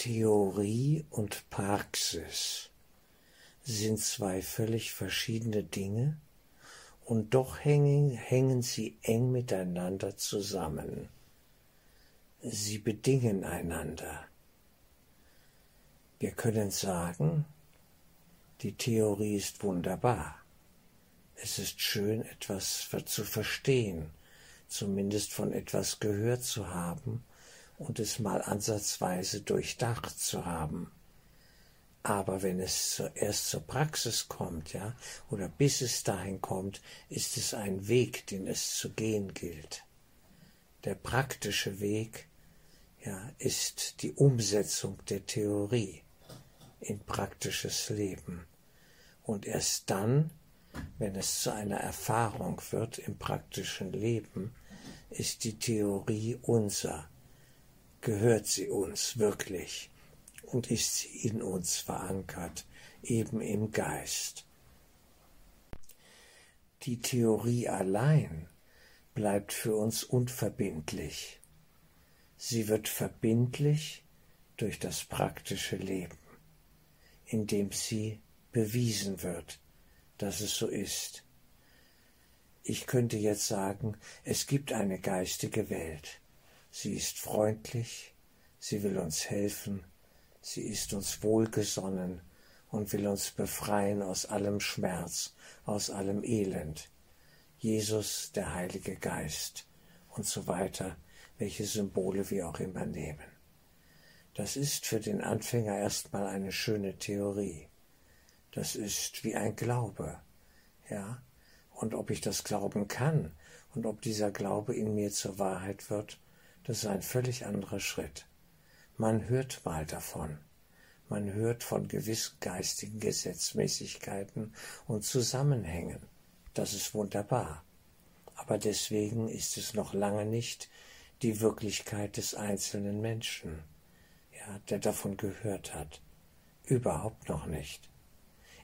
Theorie und Praxis sind zwei völlig verschiedene Dinge und doch hängen, hängen sie eng miteinander zusammen. Sie bedingen einander. Wir können sagen, die Theorie ist wunderbar. Es ist schön, etwas zu verstehen, zumindest von etwas gehört zu haben und es mal ansatzweise durchdacht zu haben. Aber wenn es erst zur Praxis kommt, ja, oder bis es dahin kommt, ist es ein Weg, den es zu gehen gilt. Der praktische Weg, ja, ist die Umsetzung der Theorie in praktisches Leben. Und erst dann, wenn es zu einer Erfahrung wird im praktischen Leben, ist die Theorie unser, gehört sie uns wirklich und ist sie in uns verankert, eben im Geist. Die Theorie allein bleibt für uns unverbindlich. Sie wird verbindlich durch das praktische Leben, indem sie bewiesen wird, dass es so ist. Ich könnte jetzt sagen, es gibt eine geistige Welt. Sie ist freundlich, sie will uns helfen, sie ist uns wohlgesonnen und will uns befreien aus allem Schmerz, aus allem Elend. Jesus, der Heilige Geist und so weiter, welche Symbole wir auch immer nehmen. Das ist für den Anfänger erstmal eine schöne Theorie. Das ist wie ein Glaube, ja. Und ob ich das glauben kann und ob dieser Glaube in mir zur Wahrheit wird, das ist ein völlig anderer Schritt. Man hört mal davon. Man hört von gewissen geistigen Gesetzmäßigkeiten und Zusammenhängen. Das ist wunderbar. Aber deswegen ist es noch lange nicht die Wirklichkeit des einzelnen Menschen, ja, der davon gehört hat. Überhaupt noch nicht.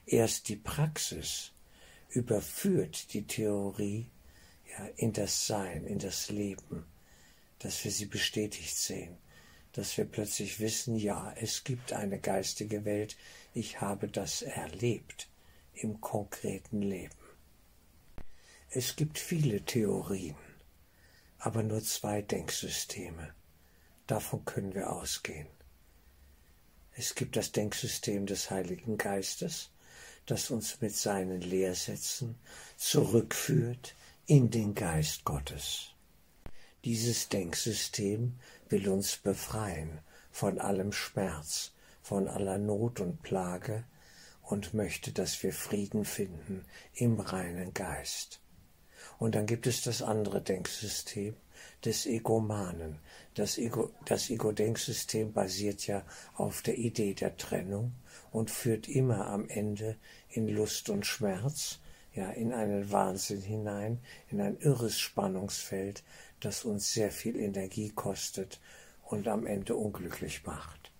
Erst die Praxis überführt die Theorie ja, in das Sein, in das Leben, dass wir sie bestätigt sehen, dass wir plötzlich wissen, ja, es gibt eine geistige Welt, ich habe das erlebt im konkreten Leben. Es gibt viele Theorien, aber nur zwei Denksysteme. Davon können wir ausgehen. Es gibt das Denksystem des Heiligen Geistes, das uns mit seinen Lehrsätzen zurückführt in den Geist Gottes. Dieses Denksystem will uns befreien von allem Schmerz, von aller Not und Plage und möchte, dass wir Frieden finden im reinen Geist. Und dann gibt es das andere Denksystem des Egomanen. Das Ego, das Ego-Denksystem basiert ja auf der Idee der Trennung und führt immer am Ende in Lust und Schmerz, ja, in einen Wahnsinn hinein, in ein irres Spannungsfeld, das uns sehr viel Energie kostet und am Ende unglücklich macht.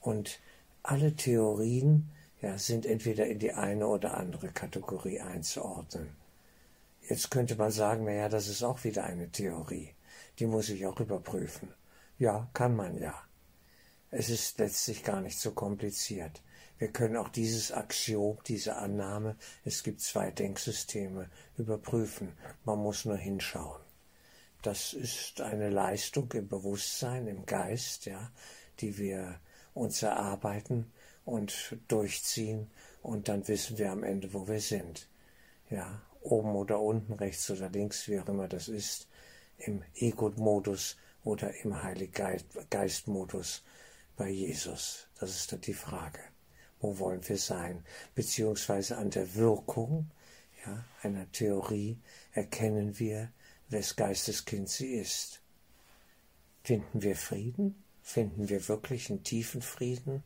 Und alle Theorien ja, sind entweder in die eine oder andere Kategorie einzuordnen. Jetzt könnte man sagen, na ja, das ist auch wieder eine Theorie. Die muss ich auch überprüfen. Ja, kann man ja. Es ist letztlich gar nicht so kompliziert. Wir können auch dieses Axiom, diese Annahme, es gibt zwei Denksysteme, überprüfen. Man muss nur hinschauen. Das ist eine Leistung im Bewusstsein, im Geist, ja, die wir uns erarbeiten und durchziehen und dann wissen wir am Ende, wo wir sind. Ja, oben oder unten, rechts oder links, wie auch immer das ist, im Ego-Modus oder im Heiliggeist-Modus bei Jesus? Das ist dann die Frage. Wo wollen wir sein? Beziehungsweise an der Wirkung ja, einer Theorie erkennen wir, wes Geisteskind sie ist. Finden wir Frieden? Finden wir wirklich einen tiefen Frieden?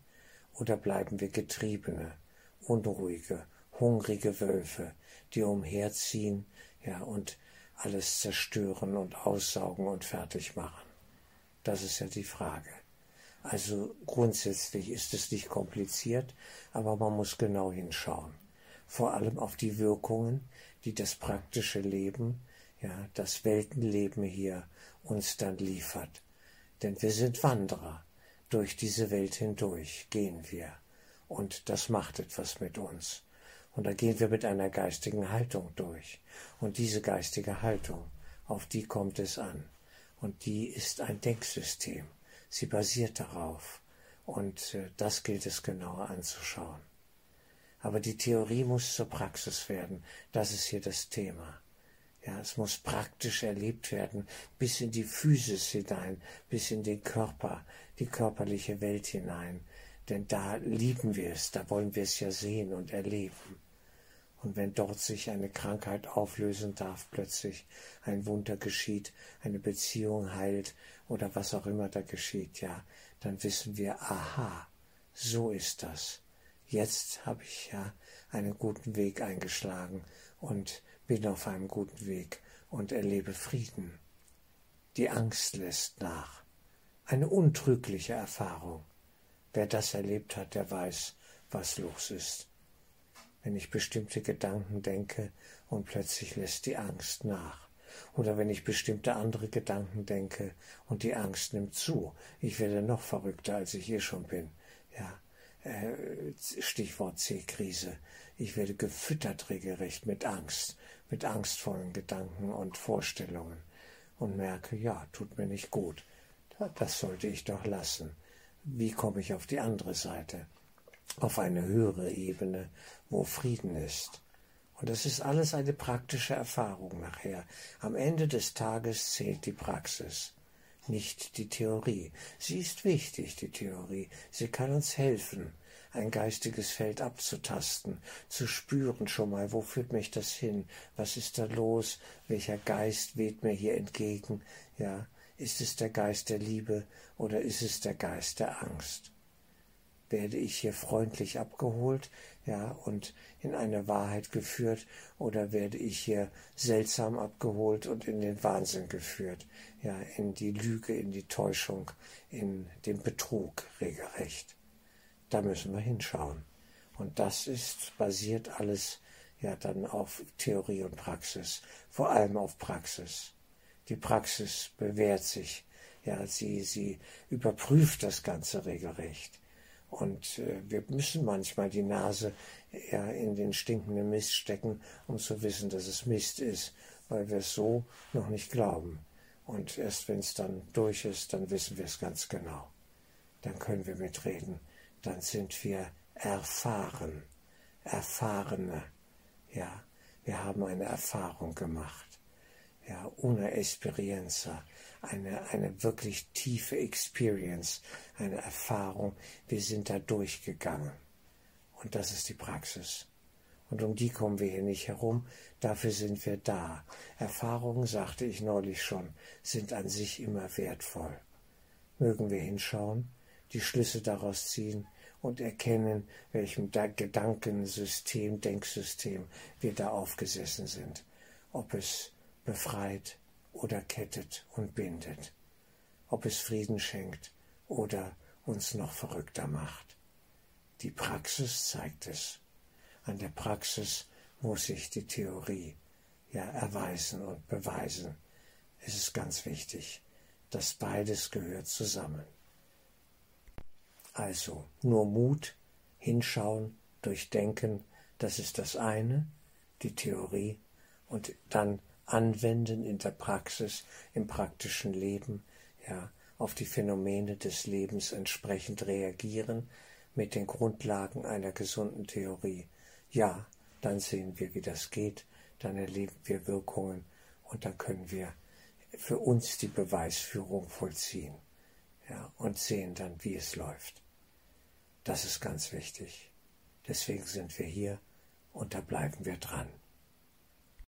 Oder bleiben wir Getriebene, unruhige, hungrige Wölfe, die umherziehen ja, und alles zerstören und aussaugen und fertig machen? Das ist ja die Frage. Also grundsätzlich ist es nicht kompliziert, aber man muss genau hinschauen. Vor allem auf die Wirkungen, die das praktische Leben, ja, das Weltenleben hier uns dann liefert. Denn wir sind Wanderer. durch diese Welt hindurch gehen wir. Und das macht etwas mit uns. Und da gehen wir mit einer geistigen Haltung durch. Und diese geistige Haltung, auf die kommt es an. Und die ist ein Denksystem. Sie basiert darauf. Und äh, das gilt es genauer anzuschauen. Aber die Theorie muss zur Praxis werden. Das ist hier das Thema. Ja, es muss praktisch erlebt werden, bis in die Physis hinein, bis in den Körper, die körperliche Welt hinein. Denn da lieben wir es, da wollen wir es ja sehen und erleben. Und wenn dort sich eine Krankheit auflösen darf, plötzlich ein Wunder geschieht, eine Beziehung heilt oder was auch immer da geschieht, ja, dann wissen wir, aha, so ist das. Jetzt habe ich ja einen guten Weg eingeschlagen und bin auf einem guten Weg und erlebe Frieden. Die Angst lässt nach. Eine untrügliche Erfahrung. Wer das erlebt hat, der weiß, was los ist wenn ich bestimmte Gedanken denke und plötzlich lässt die Angst nach. Oder wenn ich bestimmte andere Gedanken denke und die Angst nimmt zu. Ich werde noch verrückter, als ich hier schon bin. Ja, äh, Stichwort C-Krise. Ich werde gefüttert regelrecht mit Angst, mit angstvollen Gedanken und Vorstellungen und merke, ja, tut mir nicht gut. Das sollte ich doch lassen. Wie komme ich auf die andere Seite? auf eine höhere Ebene, wo Frieden ist. Und das ist alles eine praktische Erfahrung nachher. Am Ende des Tages zählt die Praxis, nicht die Theorie. Sie ist wichtig, die Theorie. Sie kann uns helfen, ein geistiges Feld abzutasten, zu spüren schon mal, wo führt mich das hin, was ist da los, welcher Geist weht mir hier entgegen, ja, ist es der Geist der Liebe oder ist es der Geist der Angst? werde ich hier freundlich abgeholt, ja, und in eine Wahrheit geführt, oder werde ich hier seltsam abgeholt und in den Wahnsinn geführt, ja, in die Lüge, in die Täuschung, in den Betrug regelrecht. Da müssen wir hinschauen. Und das ist basiert alles ja dann auf Theorie und Praxis, vor allem auf Praxis. Die Praxis bewährt sich, ja, sie, sie überprüft das Ganze regelrecht. Und äh, wir müssen manchmal die Nase ja, in den stinkenden Mist stecken, um zu wissen, dass es Mist ist, weil wir es so noch nicht glauben. Und erst wenn es dann durch ist, dann wissen wir es ganz genau. Dann können wir mitreden. Dann sind wir erfahren. Erfahrene. Ja, wir haben eine Erfahrung gemacht. Ja, una experiencia eine, eine wirklich tiefe Experience, eine Erfahrung. Wir sind da durchgegangen. Und das ist die Praxis. Und um die kommen wir hier nicht herum, dafür sind wir da. Erfahrungen, sagte ich neulich schon, sind an sich immer wertvoll. Mögen wir hinschauen, die Schlüsse daraus ziehen und erkennen, welchem Gedankensystem, Denksystem wir da aufgesessen sind. Ob es befreit, oder kettet und bindet, ob es Frieden schenkt oder uns noch verrückter macht. Die Praxis zeigt es. An der Praxis muss sich die Theorie ja erweisen und beweisen. Es ist ganz wichtig, dass beides gehört zusammen. Also nur Mut, hinschauen, durchdenken, das ist das eine, die Theorie, und dann anwenden in der Praxis, im praktischen Leben, ja, auf die Phänomene des Lebens entsprechend reagieren mit den Grundlagen einer gesunden Theorie. Ja, dann sehen wir, wie das geht, dann erleben wir Wirkungen und dann können wir für uns die Beweisführung vollziehen ja, und sehen dann, wie es läuft. Das ist ganz wichtig. Deswegen sind wir hier und da bleiben wir dran.